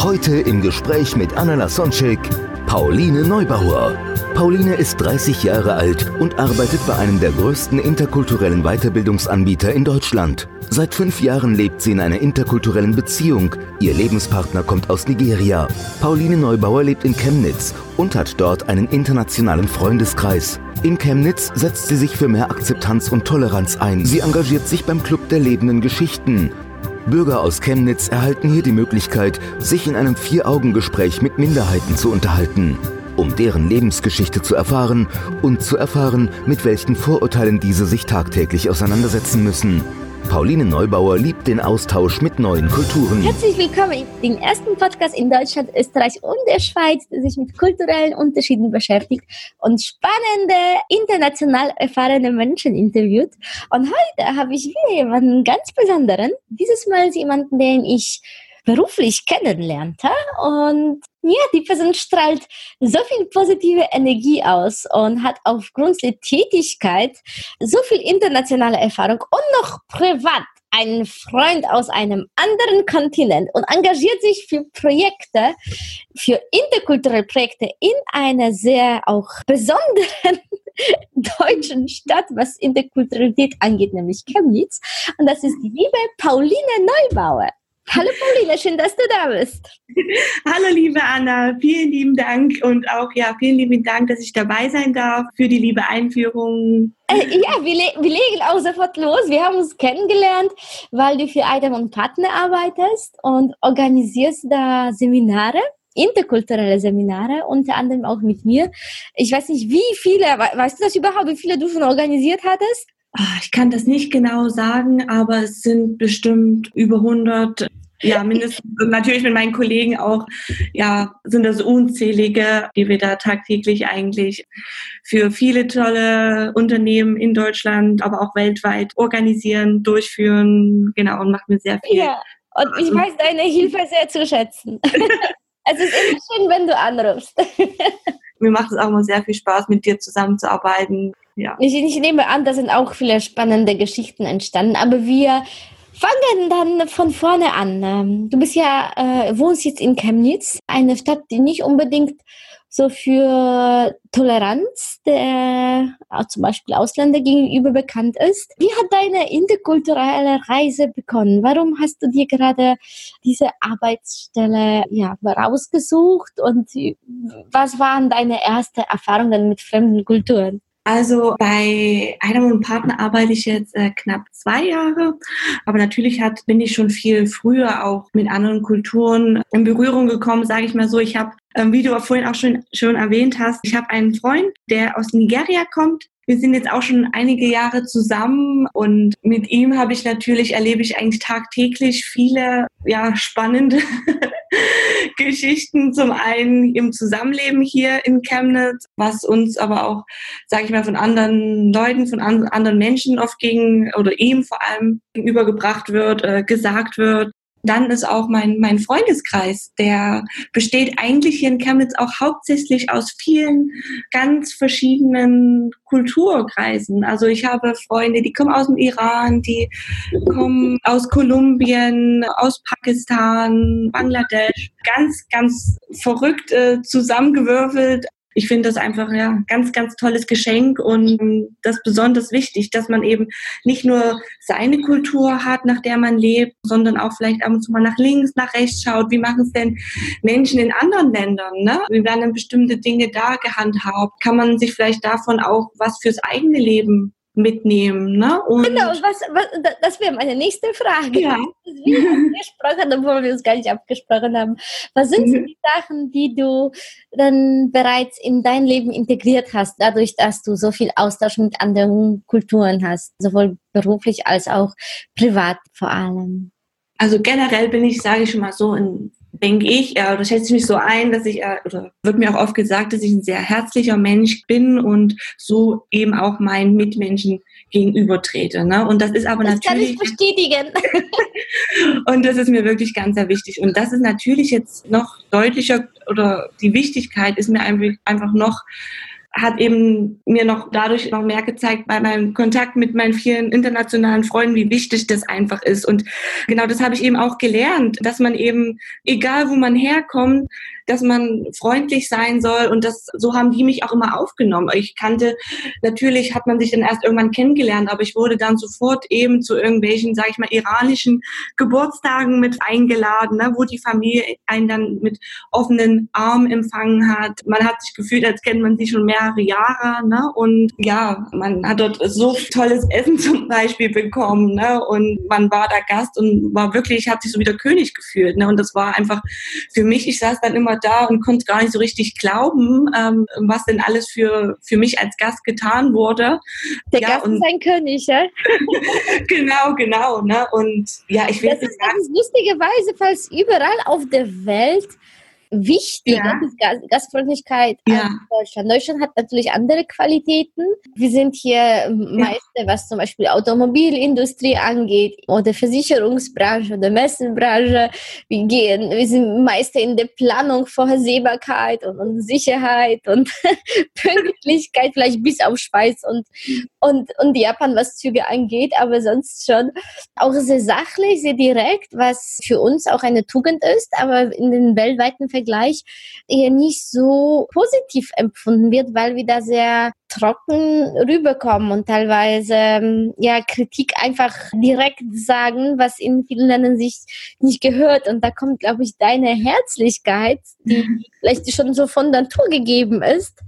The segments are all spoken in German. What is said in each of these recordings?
Heute im Gespräch mit Anna Lasonczek, Pauline Neubauer. Pauline ist 30 Jahre alt und arbeitet bei einem der größten interkulturellen Weiterbildungsanbieter in Deutschland. Seit fünf Jahren lebt sie in einer interkulturellen Beziehung. Ihr Lebenspartner kommt aus Nigeria. Pauline Neubauer lebt in Chemnitz und hat dort einen internationalen Freundeskreis. In Chemnitz setzt sie sich für mehr Akzeptanz und Toleranz ein. Sie engagiert sich beim Club der lebenden Geschichten. Bürger aus Chemnitz erhalten hier die Möglichkeit, sich in einem Vier-Augen-Gespräch mit Minderheiten zu unterhalten, um deren Lebensgeschichte zu erfahren und zu erfahren, mit welchen Vorurteilen diese sich tagtäglich auseinandersetzen müssen. Pauline Neubauer liebt den Austausch mit neuen Kulturen. Herzlich willkommen dem ersten Podcast in Deutschland, Österreich und der Schweiz, der sich mit kulturellen Unterschieden beschäftigt und spannende, international erfahrene Menschen interviewt. Und heute habe ich wieder jemanden ganz Besonderen. Dieses Mal jemanden, den ich beruflich kennenlernte und ja, die Person strahlt so viel positive Energie aus und hat aufgrund der Tätigkeit so viel internationale Erfahrung und noch privat einen Freund aus einem anderen Kontinent und engagiert sich für Projekte, für interkulturelle Projekte in einer sehr auch besonderen deutschen Stadt, was Interkulturalität angeht, nämlich Chemnitz. Und das ist die liebe Pauline Neubauer. Hallo Pauline, schön, dass du da bist. Hallo liebe Anna, vielen lieben Dank und auch ja, vielen lieben Dank, dass ich dabei sein darf für die liebe Einführung. Äh, ja, wir, le wir legen auch sofort los. Wir haben uns kennengelernt, weil du für Item und Partner arbeitest und organisierst da Seminare interkulturelle Seminare, unter anderem auch mit mir. Ich weiß nicht, wie viele, weißt du das überhaupt, wie viele du schon organisiert hattest? Ah, Ich kann das nicht genau sagen, aber es sind bestimmt über 100 ja, mindestens natürlich mit meinen Kollegen auch, ja, sind das unzählige, die wir da tagtäglich eigentlich für viele tolle Unternehmen in Deutschland, aber auch weltweit organisieren, durchführen, genau, und macht mir sehr viel. Ja, und ich weiß deine Hilfe sehr zu schätzen. es ist immer schön, wenn du anrufst. mir macht es auch immer sehr viel Spaß, mit dir zusammenzuarbeiten. Ja. Ich, ich nehme an, da sind auch viele spannende Geschichten entstanden, aber wir fangen dann von vorne an. Ähm, Du bist ja, äh, wohnst jetzt in Chemnitz, eine Stadt, die nicht unbedingt so für Toleranz der auch zum Beispiel Ausländer gegenüber bekannt ist. Wie hat deine interkulturelle Reise begonnen? Warum hast du dir gerade diese Arbeitsstelle ja, rausgesucht und was waren deine ersten Erfahrungen mit fremden Kulturen? Also bei einem Partner arbeite ich jetzt äh, knapp zwei Jahre, aber natürlich hat, bin ich schon viel früher auch mit anderen Kulturen in Berührung gekommen, sage ich mal so. Ich habe, ähm, wie du vorhin auch schon, schon erwähnt hast, ich habe einen Freund, der aus Nigeria kommt. Wir sind jetzt auch schon einige Jahre zusammen und mit ihm habe ich natürlich, erlebe ich eigentlich tagtäglich viele ja, spannende Geschichten. Zum einen im Zusammenleben hier in Chemnitz, was uns aber auch, sage ich mal, von anderen Leuten, von an, anderen Menschen oft gegen oder ihm vor allem gegenübergebracht wird, äh, gesagt wird. Dann ist auch mein, mein Freundeskreis, der besteht eigentlich hier in Chemnitz auch hauptsächlich aus vielen ganz verschiedenen Kulturkreisen. Also ich habe Freunde, die kommen aus dem Iran, die kommen aus Kolumbien, aus Pakistan, Bangladesch. Ganz, ganz verrückt äh, zusammengewürfelt ich finde das einfach ja ganz, ganz tolles Geschenk und das besonders wichtig, dass man eben nicht nur seine Kultur hat, nach der man lebt, sondern auch vielleicht ab und zu mal nach links, nach rechts schaut. Wie machen es denn Menschen in anderen Ländern? Ne? Wie werden denn bestimmte Dinge da gehandhabt? Kann man sich vielleicht davon auch was fürs eigene Leben mitnehmen. Ne? Und genau, was, was, das wäre meine nächste Frage. Ja. Wie abgesprochen, obwohl wir uns gar nicht abgesprochen haben. Was sind so die Sachen, die du dann bereits in dein Leben integriert hast, dadurch, dass du so viel Austausch mit anderen Kulturen hast, sowohl beruflich als auch privat vor allem? Also generell bin ich, sage ich mal so, in, denke ich, äh, oder schätze ich mich so ein, dass ich, äh, oder wird mir auch oft gesagt, dass ich ein sehr herzlicher Mensch bin und so eben auch meinen Mitmenschen gegenüber trete. Ne? Und das ist aber das natürlich. Kann ich bestätigen. und das ist mir wirklich ganz sehr wichtig. Und das ist natürlich jetzt noch deutlicher oder die Wichtigkeit ist mir einfach noch hat eben mir noch dadurch noch mehr gezeigt bei meinem Kontakt mit meinen vielen internationalen Freunden, wie wichtig das einfach ist. Und genau das habe ich eben auch gelernt, dass man eben, egal wo man herkommt, dass man freundlich sein soll und das so haben die mich auch immer aufgenommen. Ich kannte natürlich hat man sich dann erst irgendwann kennengelernt, aber ich wurde dann sofort eben zu irgendwelchen, sage ich mal, iranischen Geburtstagen mit eingeladen, ne, wo die Familie einen dann mit offenen Armen empfangen hat. Man hat sich gefühlt, als kennt man sie schon mehrere Jahre, ne? Und ja, man hat dort so tolles Essen zum Beispiel bekommen, ne? Und man war da Gast und war wirklich, hat sich so wie der König gefühlt, ne? Und das war einfach für mich. Ich saß dann immer da und konnte gar nicht so richtig glauben, ähm, was denn alles für, für mich als Gast getan wurde. Der ja, Gast ist ein König, ja? genau, genau. Ne? Und ja, ich will das ist, ist lustigerweise, falls überall auf der Welt wichtig, ja. ist Gastfreundlichkeit ja. in Deutschland. Deutschland hat natürlich andere Qualitäten. Wir sind hier meist, was zum Beispiel Automobilindustrie angeht oder Versicherungsbranche oder Messenbranche. Wir gehen, wir sind meist in der Planung, Vorhersehbarkeit und, und Sicherheit und Pünktlichkeit, vielleicht bis auf Schweiz und, und, und Japan, was Züge angeht, aber sonst schon auch sehr sachlich, sehr direkt, was für uns auch eine Tugend ist, aber in den weltweiten Vergleich eher nicht so positiv empfunden wird, weil wir da sehr trocken rüberkommen und teilweise ähm, ja Kritik einfach direkt sagen, was in vielen Ländern sich nicht gehört. Und da kommt, glaube ich, deine Herzlichkeit, die mhm. vielleicht schon so von Natur gegeben ist.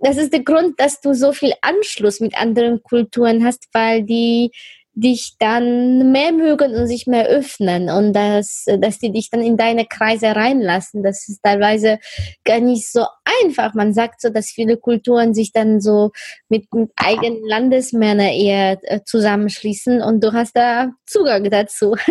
Das ist der Grund, dass du so viel Anschluss mit anderen Kulturen hast, weil die dich dann mehr mögen und sich mehr öffnen und dass, dass die dich dann in deine Kreise reinlassen. Das ist teilweise gar nicht so einfach. Man sagt so, dass viele Kulturen sich dann so mit, mit eigenen Landesmännern eher äh, zusammenschließen und du hast da Zugang dazu.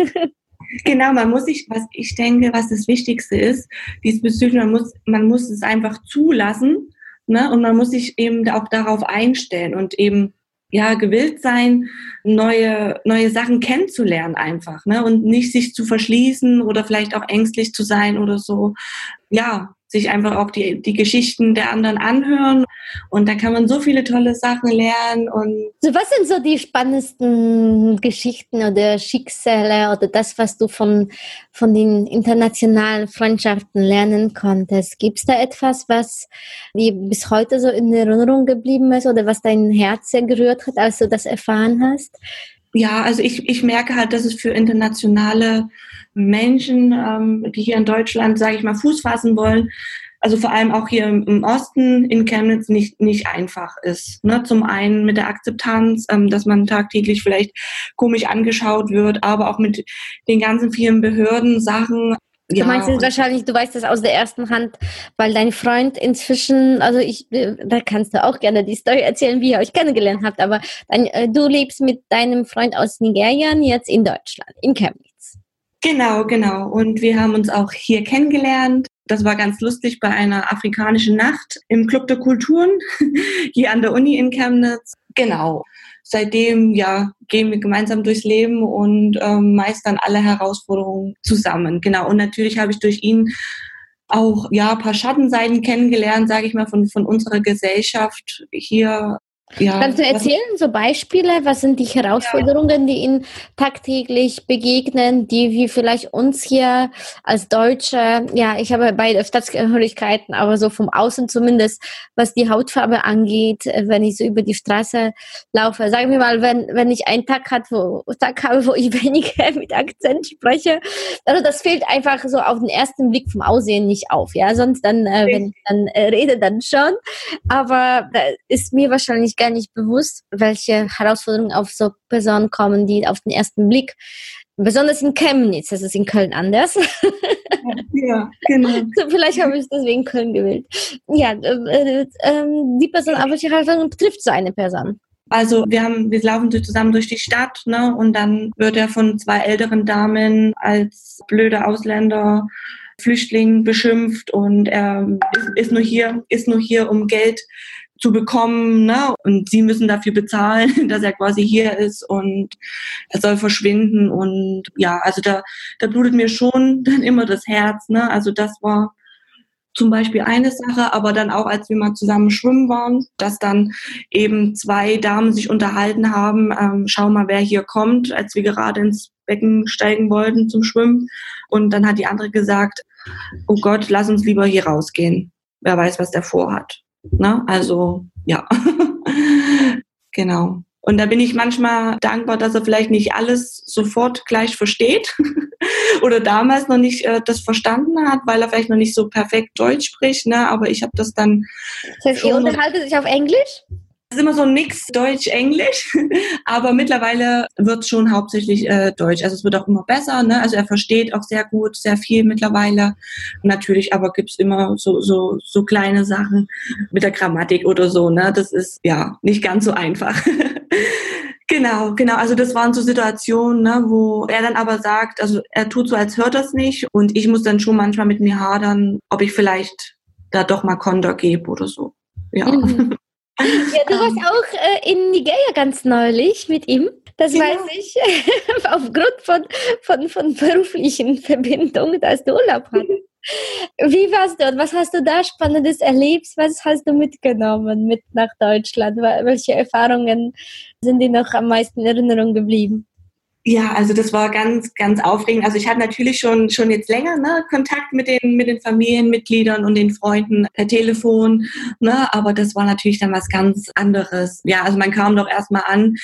Genau, man muss sich, was ich denke, was das Wichtigste ist, diesbezüglich, man muss, man muss es einfach zulassen, ne, und man muss sich eben auch darauf einstellen und eben ja, gewillt sein, neue, neue Sachen kennenzulernen einfach, ne? Und nicht sich zu verschließen oder vielleicht auch ängstlich zu sein oder so. Ja, sich einfach auch die, die Geschichten der anderen anhören. Und da kann man so viele tolle Sachen lernen. Und so, was sind so die spannendsten Geschichten oder Schicksale oder das, was du von, von den internationalen Freundschaften lernen konntest? Gibt es da etwas, was dir bis heute so in Erinnerung geblieben ist oder was dein Herz sehr gerührt hat, als du das erfahren hast? Ja, also ich, ich merke halt, dass es für internationale Menschen, ähm, die hier in Deutschland, sage ich mal, Fuß fassen wollen, also vor allem auch hier im Osten in Chemnitz nicht, nicht einfach ist. Ne? Zum einen mit der Akzeptanz, ähm, dass man tagtäglich vielleicht komisch angeschaut wird, aber auch mit den ganzen vielen Behörden, Sachen, ja. Du meinst jetzt wahrscheinlich, du weißt das aus der ersten Hand, weil dein Freund inzwischen, also ich, äh, da kannst du auch gerne die Story erzählen, wie ihr euch kennengelernt habt, aber dein, äh, du lebst mit deinem Freund aus Nigeria jetzt in Deutschland, in Chemnitz. Genau, genau. Und wir haben uns auch hier kennengelernt. Das war ganz lustig bei einer afrikanischen Nacht im Club der Kulturen hier an der Uni in Chemnitz. Genau seitdem ja gehen wir gemeinsam durchs Leben und ähm, meistern alle Herausforderungen zusammen. Genau. Und natürlich habe ich durch ihn auch ja ein paar Schattenseiten kennengelernt, sage ich mal, von, von unserer Gesellschaft hier ja, Kannst du erzählen, so Beispiele, was sind die Herausforderungen, die Ihnen tagtäglich begegnen, die wir vielleicht uns hier als Deutsche, ja, ich habe beide Staatsgehörigkeiten, aber so vom Außen zumindest, was die Hautfarbe angeht, wenn ich so über die Straße laufe. Sagen wir mal, wenn, wenn ich einen Tag, hat, wo, Tag habe, wo ich weniger mit Akzent spreche, also das fehlt einfach so auf den ersten Blick vom Aussehen nicht auf, ja, sonst dann, äh, wenn ich dann äh, rede, dann schon, aber da ist mir wahrscheinlich gar nicht bewusst, welche Herausforderungen auf so Personen kommen, die auf den ersten Blick, besonders in Chemnitz, das ist in Köln anders. Ja, genau. So, vielleicht habe ich deswegen Köln gewählt. Ja, äh, äh, die Person, aber welche Herausforderungen betrifft so eine Person? Also wir haben, wir laufen zusammen durch die Stadt, ne? Und dann wird er von zwei älteren Damen als blöde Ausländer Flüchtling beschimpft und er ist, ist nur hier, ist nur hier, um Geld zu bekommen, ne? Und sie müssen dafür bezahlen, dass er quasi hier ist und er soll verschwinden und ja, also da, da blutet mir schon dann immer das Herz, ne? Also das war zum Beispiel eine Sache, aber dann auch, als wir mal zusammen schwimmen waren, dass dann eben zwei Damen sich unterhalten haben, ähm, schau mal, wer hier kommt, als wir gerade ins Becken steigen wollten zum Schwimmen. Und dann hat die andere gesagt, oh Gott, lass uns lieber hier rausgehen. Wer weiß, was der vorhat. Ne? Also, ja. genau. Und da bin ich manchmal dankbar, dass er vielleicht nicht alles sofort gleich versteht oder damals noch nicht äh, das verstanden hat, weil er vielleicht noch nicht so perfekt Deutsch spricht. Ne? Aber ich habe das dann. Das heißt, ihr unterhaltet sich auf Englisch? Es ist immer so ein Mix Deutsch-Englisch, aber mittlerweile wird es schon hauptsächlich äh, Deutsch. Also es wird auch immer besser. Ne? Also er versteht auch sehr gut, sehr viel mittlerweile. Natürlich aber gibt es immer so, so, so kleine Sachen mit der Grammatik oder so. Ne? Das ist ja nicht ganz so einfach. Genau, genau. Also das waren so Situationen, ne, wo er dann aber sagt, also er tut so, als hört das nicht und ich muss dann schon manchmal mit mir hadern, ob ich vielleicht da doch mal Konter gebe oder so. Ja. Mhm. Ja, du warst auch äh, in Nigeria ganz neulich mit ihm. Das ja. weiß ich aufgrund von, von, von beruflichen Verbindungen, dass du Urlaub hattest. Wie warst du und was hast du da Spannendes erlebt? Was hast du mitgenommen mit nach Deutschland? Welche Erfahrungen sind dir noch am meisten in Erinnerung geblieben? Ja, also das war ganz, ganz aufregend. Also ich hatte natürlich schon, schon jetzt länger ne, Kontakt mit den, mit den Familienmitgliedern und den Freunden per Telefon, ne, aber das war natürlich dann was ganz anderes. Ja, also man kam doch erstmal an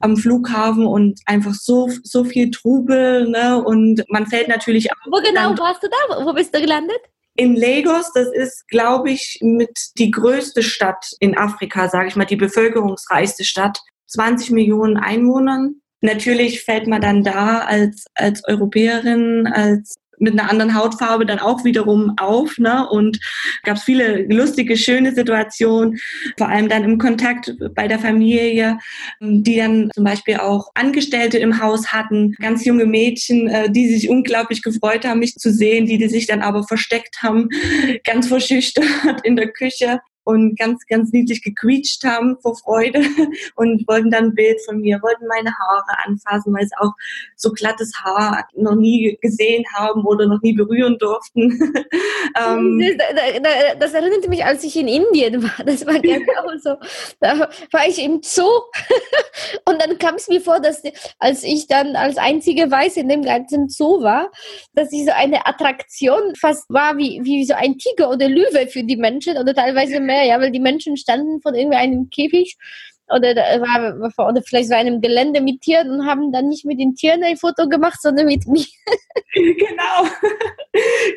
am Flughafen und einfach so, so viel Trubel, ne, und man fällt natürlich auch. Wo genau warst du da? Wo bist du gelandet? In Lagos, das ist, glaube ich, mit die größte Stadt in Afrika, sage ich mal, die bevölkerungsreichste Stadt. 20 Millionen Einwohnern Natürlich fällt man dann da als, als Europäerin, als mit einer anderen Hautfarbe dann auch wiederum auf. Ne? Und gab es viele lustige, schöne Situationen, vor allem dann im Kontakt bei der Familie, die dann zum Beispiel auch Angestellte im Haus hatten, ganz junge Mädchen, äh, die sich unglaublich gefreut haben, mich zu sehen, die, die sich dann aber versteckt haben, ganz verschüchtert in der Küche und ganz, ganz niedlich gequietscht haben vor Freude und wollten dann ein Bild von mir, wollten meine Haare anfassen, weil sie auch so glattes Haar noch nie gesehen haben oder noch nie berühren durften. ähm, das, das, erinnert mich, als ich in Indien war. Das war genau so. Da war ich im Zoo und dann kam es mir vor, dass als ich dann als einzige Weiße in dem ganzen Zoo war, dass ich so eine Attraktion fast war wie, wie so ein Tiger oder Löwe für die Menschen oder teilweise mehr mehr, ja, weil die Menschen standen von irgendeinem Käfig oder, war, oder vielleicht so einem Gelände mit Tieren und haben dann nicht mit den Tieren ein Foto gemacht, sondern mit mir. genau.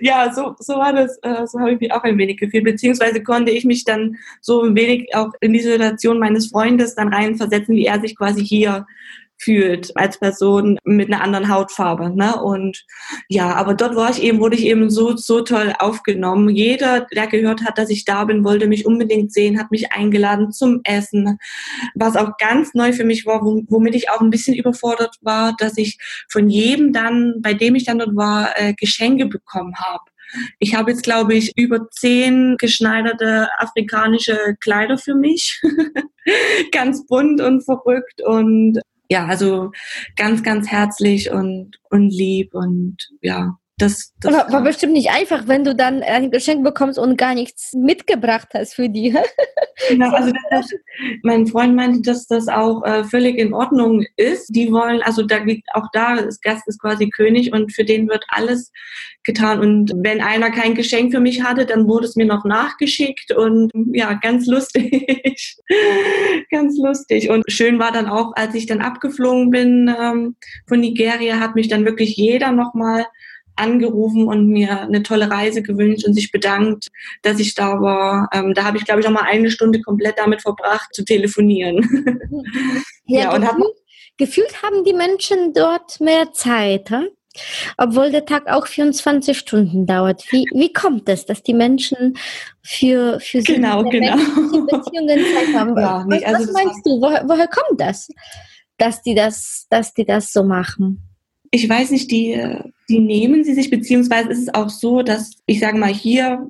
Ja, so, so war das, äh, so habe ich mich auch ein wenig gefühlt, beziehungsweise konnte ich mich dann so ein wenig auch in die Situation meines Freundes dann reinversetzen, wie er sich quasi hier fühlt als Person mit einer anderen Hautfarbe. Ne? Und ja, aber dort war ich eben, wurde ich eben so, so toll aufgenommen. Jeder, der gehört hat, dass ich da bin, wollte mich unbedingt sehen, hat mich eingeladen zum Essen. Was auch ganz neu für mich war, womit ich auch ein bisschen überfordert war, dass ich von jedem dann, bei dem ich dann dort war, äh, Geschenke bekommen habe. Ich habe jetzt, glaube ich, über zehn geschneiderte afrikanische Kleider für mich. ganz bunt und verrückt und ja, also ganz, ganz herzlich und, und lieb und ja, das, das war, war, bestimmt nicht einfach, wenn du dann ein Geschenk bekommst und gar nichts mitgebracht hast für die. Genau, also das, mein Freund meinte, dass das auch äh, völlig in Ordnung ist. Die wollen, also da auch da, das Gast ist quasi König und für den wird alles getan. Und wenn einer kein Geschenk für mich hatte, dann wurde es mir noch nachgeschickt und ja, ganz lustig. ganz lustig. Und schön war dann auch, als ich dann abgeflogen bin ähm, von Nigeria, hat mich dann wirklich jeder nochmal angerufen und mir eine tolle Reise gewünscht und sich bedankt, dass ich da war. Ähm, da habe ich, glaube ich, noch mal eine Stunde komplett damit verbracht, zu telefonieren. ja, ja und gefühlt, gefühlt haben die Menschen dort mehr Zeit. He? Obwohl der Tag auch 24 Stunden dauert. Wie, wie kommt es, dass die Menschen für, für genau, genau. Beziehungen Zeit haben? Ja, nee, also was, was meinst du? Woher, woher kommt das, dass die das, dass die das so machen? Ich weiß nicht, die, die nehmen sie sich, beziehungsweise ist es auch so, dass ich sage mal hier,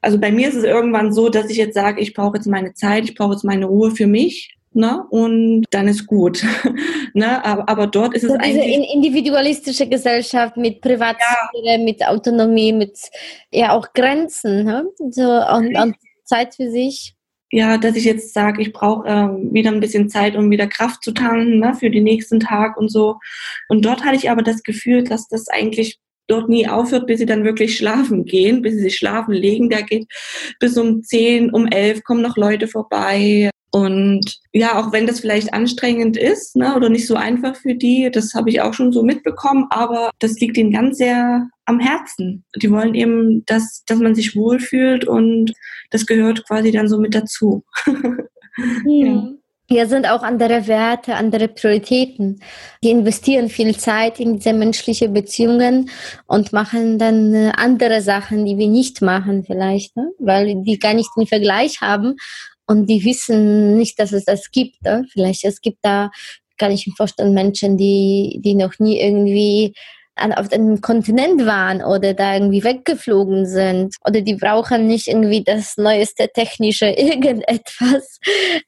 also bei mir ist es irgendwann so, dass ich jetzt sage, ich brauche jetzt meine Zeit, ich brauche jetzt meine Ruhe für mich ne? und dann ist gut. ne? aber, aber dort ist es also eigentlich... Diese individualistische Gesellschaft mit Privatsphäre, ja. mit Autonomie, mit ja auch Grenzen ne? so, und, und Zeit für sich ja, dass ich jetzt sage, ich brauche äh, wieder ein bisschen Zeit, um wieder Kraft zu tanken ne, für den nächsten Tag und so. Und dort hatte ich aber das Gefühl, dass das eigentlich dort nie aufhört, bis sie dann wirklich schlafen gehen, bis sie sich schlafen legen. Da geht bis um zehn, um elf kommen noch Leute vorbei. Und ja, auch wenn das vielleicht anstrengend ist ne, oder nicht so einfach für die, das habe ich auch schon so mitbekommen, aber das liegt ihnen ganz sehr am Herzen. Die wollen eben, dass, dass man sich wohlfühlt und das gehört quasi dann so mit dazu. ja. Hier sind auch andere Werte, andere Prioritäten. Die investieren viel Zeit in diese menschlichen Beziehungen und machen dann äh, andere Sachen, die wir nicht machen vielleicht, ne? weil die gar nicht den Vergleich haben und die wissen nicht, dass es das gibt. Ne? Vielleicht es gibt da, kann ich mir vorstellen, Menschen, die, die noch nie irgendwie auf einem Kontinent waren oder da irgendwie weggeflogen sind. Oder die brauchen nicht irgendwie das neueste technische irgendetwas,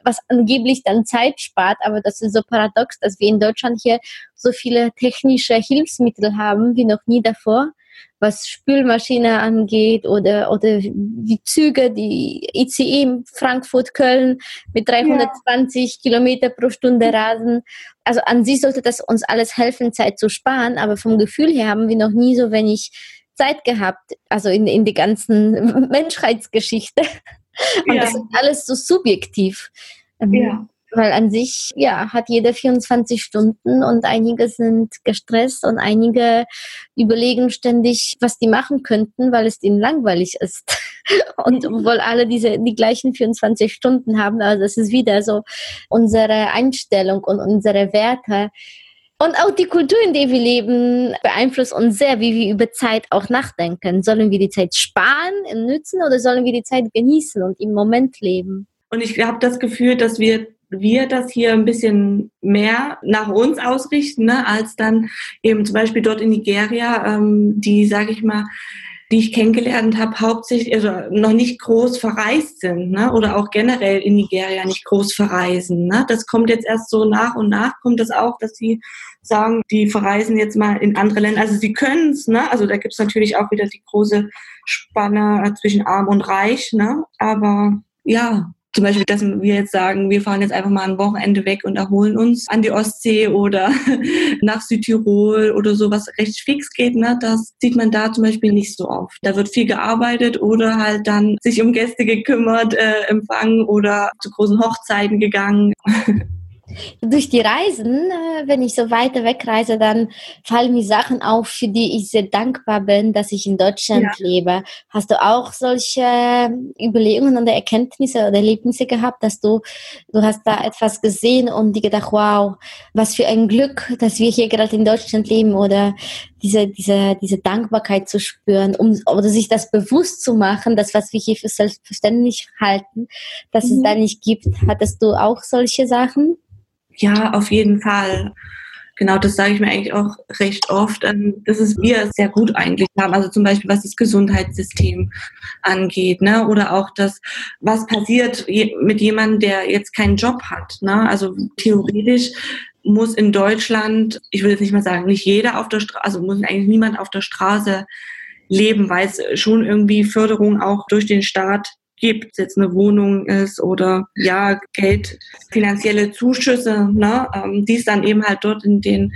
was angeblich dann Zeit spart, aber das ist so paradox, dass wir in Deutschland hier so viele technische Hilfsmittel haben wie noch nie davor was Spülmaschine angeht oder, oder die Züge, die ICE Frankfurt, Köln mit 320 ja. Kilometer pro Stunde rasen. Also an sich sollte das uns alles helfen, Zeit zu sparen, aber vom Gefühl her haben wir noch nie so wenig Zeit gehabt, also in, in die ganzen Menschheitsgeschichte. Und ja. das ist alles so subjektiv. Ähm, ja. Weil an sich, ja, hat jeder 24 Stunden und einige sind gestresst und einige überlegen ständig, was die machen könnten, weil es ihnen langweilig ist. Und obwohl alle diese, die gleichen 24 Stunden haben, also das ist wieder so unsere Einstellung und unsere Werte. Und auch die Kultur, in der wir leben, beeinflusst uns sehr, wie wir über Zeit auch nachdenken. Sollen wir die Zeit sparen, nützen oder sollen wir die Zeit genießen und im Moment leben? Und ich habe das Gefühl, dass wir wir das hier ein bisschen mehr nach uns ausrichten, ne, als dann eben zum Beispiel dort in Nigeria, ähm, die, sage ich mal, die ich kennengelernt habe, hauptsächlich also noch nicht groß verreist sind, ne? oder auch generell in Nigeria nicht groß verreisen. Ne? Das kommt jetzt erst so nach und nach, kommt das auch, dass sie sagen, die verreisen jetzt mal in andere Länder. Also sie können es, ne? also da gibt es natürlich auch wieder die große Spanne zwischen arm und reich, ne? aber ja, zum Beispiel, dass wir jetzt sagen, wir fahren jetzt einfach mal ein Wochenende weg und erholen uns an die Ostsee oder nach Südtirol oder so, was recht fix geht, ne? das sieht man da zum Beispiel nicht so oft. Da wird viel gearbeitet oder halt dann sich um Gäste gekümmert, äh, empfangen oder zu großen Hochzeiten gegangen. Durch die Reisen, äh, wenn ich so weiter wegreise, dann fallen mir Sachen auf, für die ich sehr dankbar bin, dass ich in Deutschland ja. lebe. Hast du auch solche Überlegungen oder Erkenntnisse oder Erlebnisse gehabt, dass du, du hast da etwas gesehen und dir gedacht, wow, was für ein Glück, dass wir hier gerade in Deutschland leben oder diese, diese, diese Dankbarkeit zu spüren, um oder sich das bewusst zu machen, das, was wir hier für selbstverständlich halten, dass mhm. es da nicht gibt. Hattest du auch solche Sachen? Ja, auf jeden Fall. Genau, das sage ich mir eigentlich auch recht oft, ähm, dass es wir sehr gut eigentlich haben. Also zum Beispiel, was das Gesundheitssystem angeht, ne? Oder auch das, was passiert mit jemandem, der jetzt keinen Job hat. Ne? Also theoretisch muss in Deutschland, ich will jetzt nicht mal sagen, nicht jeder auf der Straße, also muss eigentlich niemand auf der Straße leben, weil es schon irgendwie Förderung auch durch den Staat gibt, jetzt eine Wohnung ist oder ja, Geld, finanzielle Zuschüsse, ne, ähm, die es dann eben halt dort in den,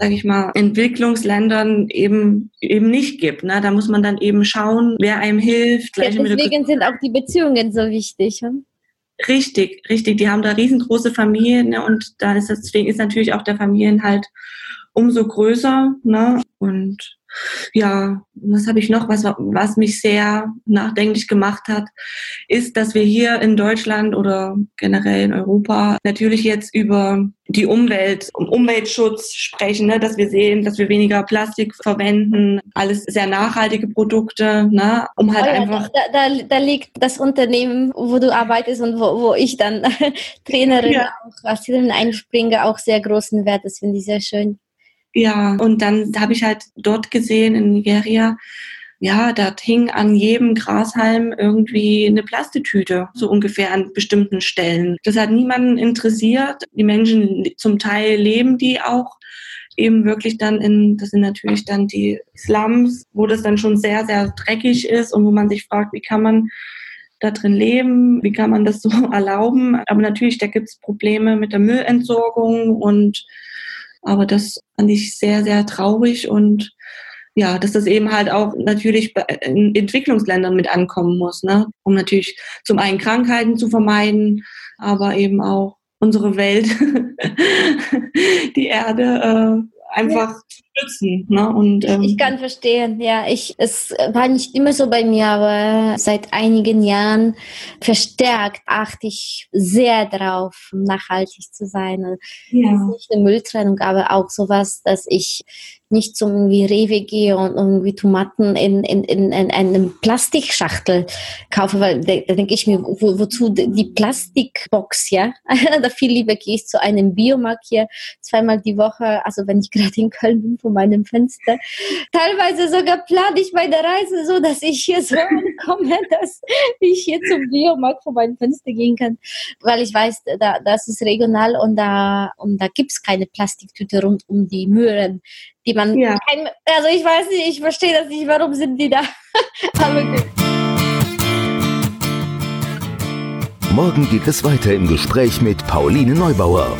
sage ich mal, Entwicklungsländern eben eben nicht gibt. Ne? Da muss man dann eben schauen, wer einem hilft. Ja, deswegen sind auch die Beziehungen so wichtig. Hm? Richtig, richtig. Die haben da riesengroße Familien ne? und da ist deswegen ist natürlich auch der Familienhalt umso größer. Ne? Und ja, was habe ich noch, was, was mich sehr nachdenklich gemacht hat, ist, dass wir hier in Deutschland oder generell in Europa natürlich jetzt über die Umwelt, um Umweltschutz sprechen, ne, dass wir sehen, dass wir weniger Plastik verwenden, alles sehr nachhaltige Produkte, ne, um halt oh ja, einfach. Da, da, da, liegt das Unternehmen, wo du arbeitest und wo, wo ich dann Trainerin ja. auch als Trainerin einspringe, auch sehr großen Wert. Das finde ich sehr schön. Ja, und dann habe ich halt dort gesehen in Nigeria, ja, da hing an jedem Grashalm irgendwie eine Plastetüte, so ungefähr an bestimmten Stellen. Das hat niemanden interessiert. Die Menschen, zum Teil leben die auch eben wirklich dann in, das sind natürlich dann die Slums, wo das dann schon sehr, sehr dreckig ist und wo man sich fragt, wie kann man da drin leben, wie kann man das so erlauben. Aber natürlich, da gibt es Probleme mit der Müllentsorgung und aber das fand ich sehr, sehr traurig und ja, dass das eben halt auch natürlich in Entwicklungsländern mit ankommen muss, ne? um natürlich zum einen Krankheiten zu vermeiden, aber eben auch unsere Welt, die Erde äh, einfach schützen. Ne? Und, ähm, ich kann verstehen, ja. Ich, es war nicht immer so bei mir, aber seit einigen Jahren verstärkt achte ich sehr darauf, nachhaltig zu sein. Ja. Nicht eine Mülltrennung, aber auch sowas, dass ich nicht zum irgendwie Rewe gehe und irgendwie Tomaten in, in, in, in einem Plastikschachtel kaufe, weil da, da denke ich mir, wo, wozu die Plastikbox, ja? da viel lieber gehe ich zu einem Biomarkt hier zweimal die Woche, also wenn ich gerade in Köln bin, vor meinem Fenster. Teilweise sogar plane ich meine Reise so, dass ich hier so ankomme, dass ich hier zum Biomarkt vor meinem Fenster gehen kann, weil ich weiß, da, das ist regional und da, und da gibt's keine Plastiktüte rund um die Möhren die man, ja. kein, also ich weiß nicht, ich verstehe das nicht, warum sind die da? Aber gut. Morgen geht es weiter im Gespräch mit Pauline Neubauer.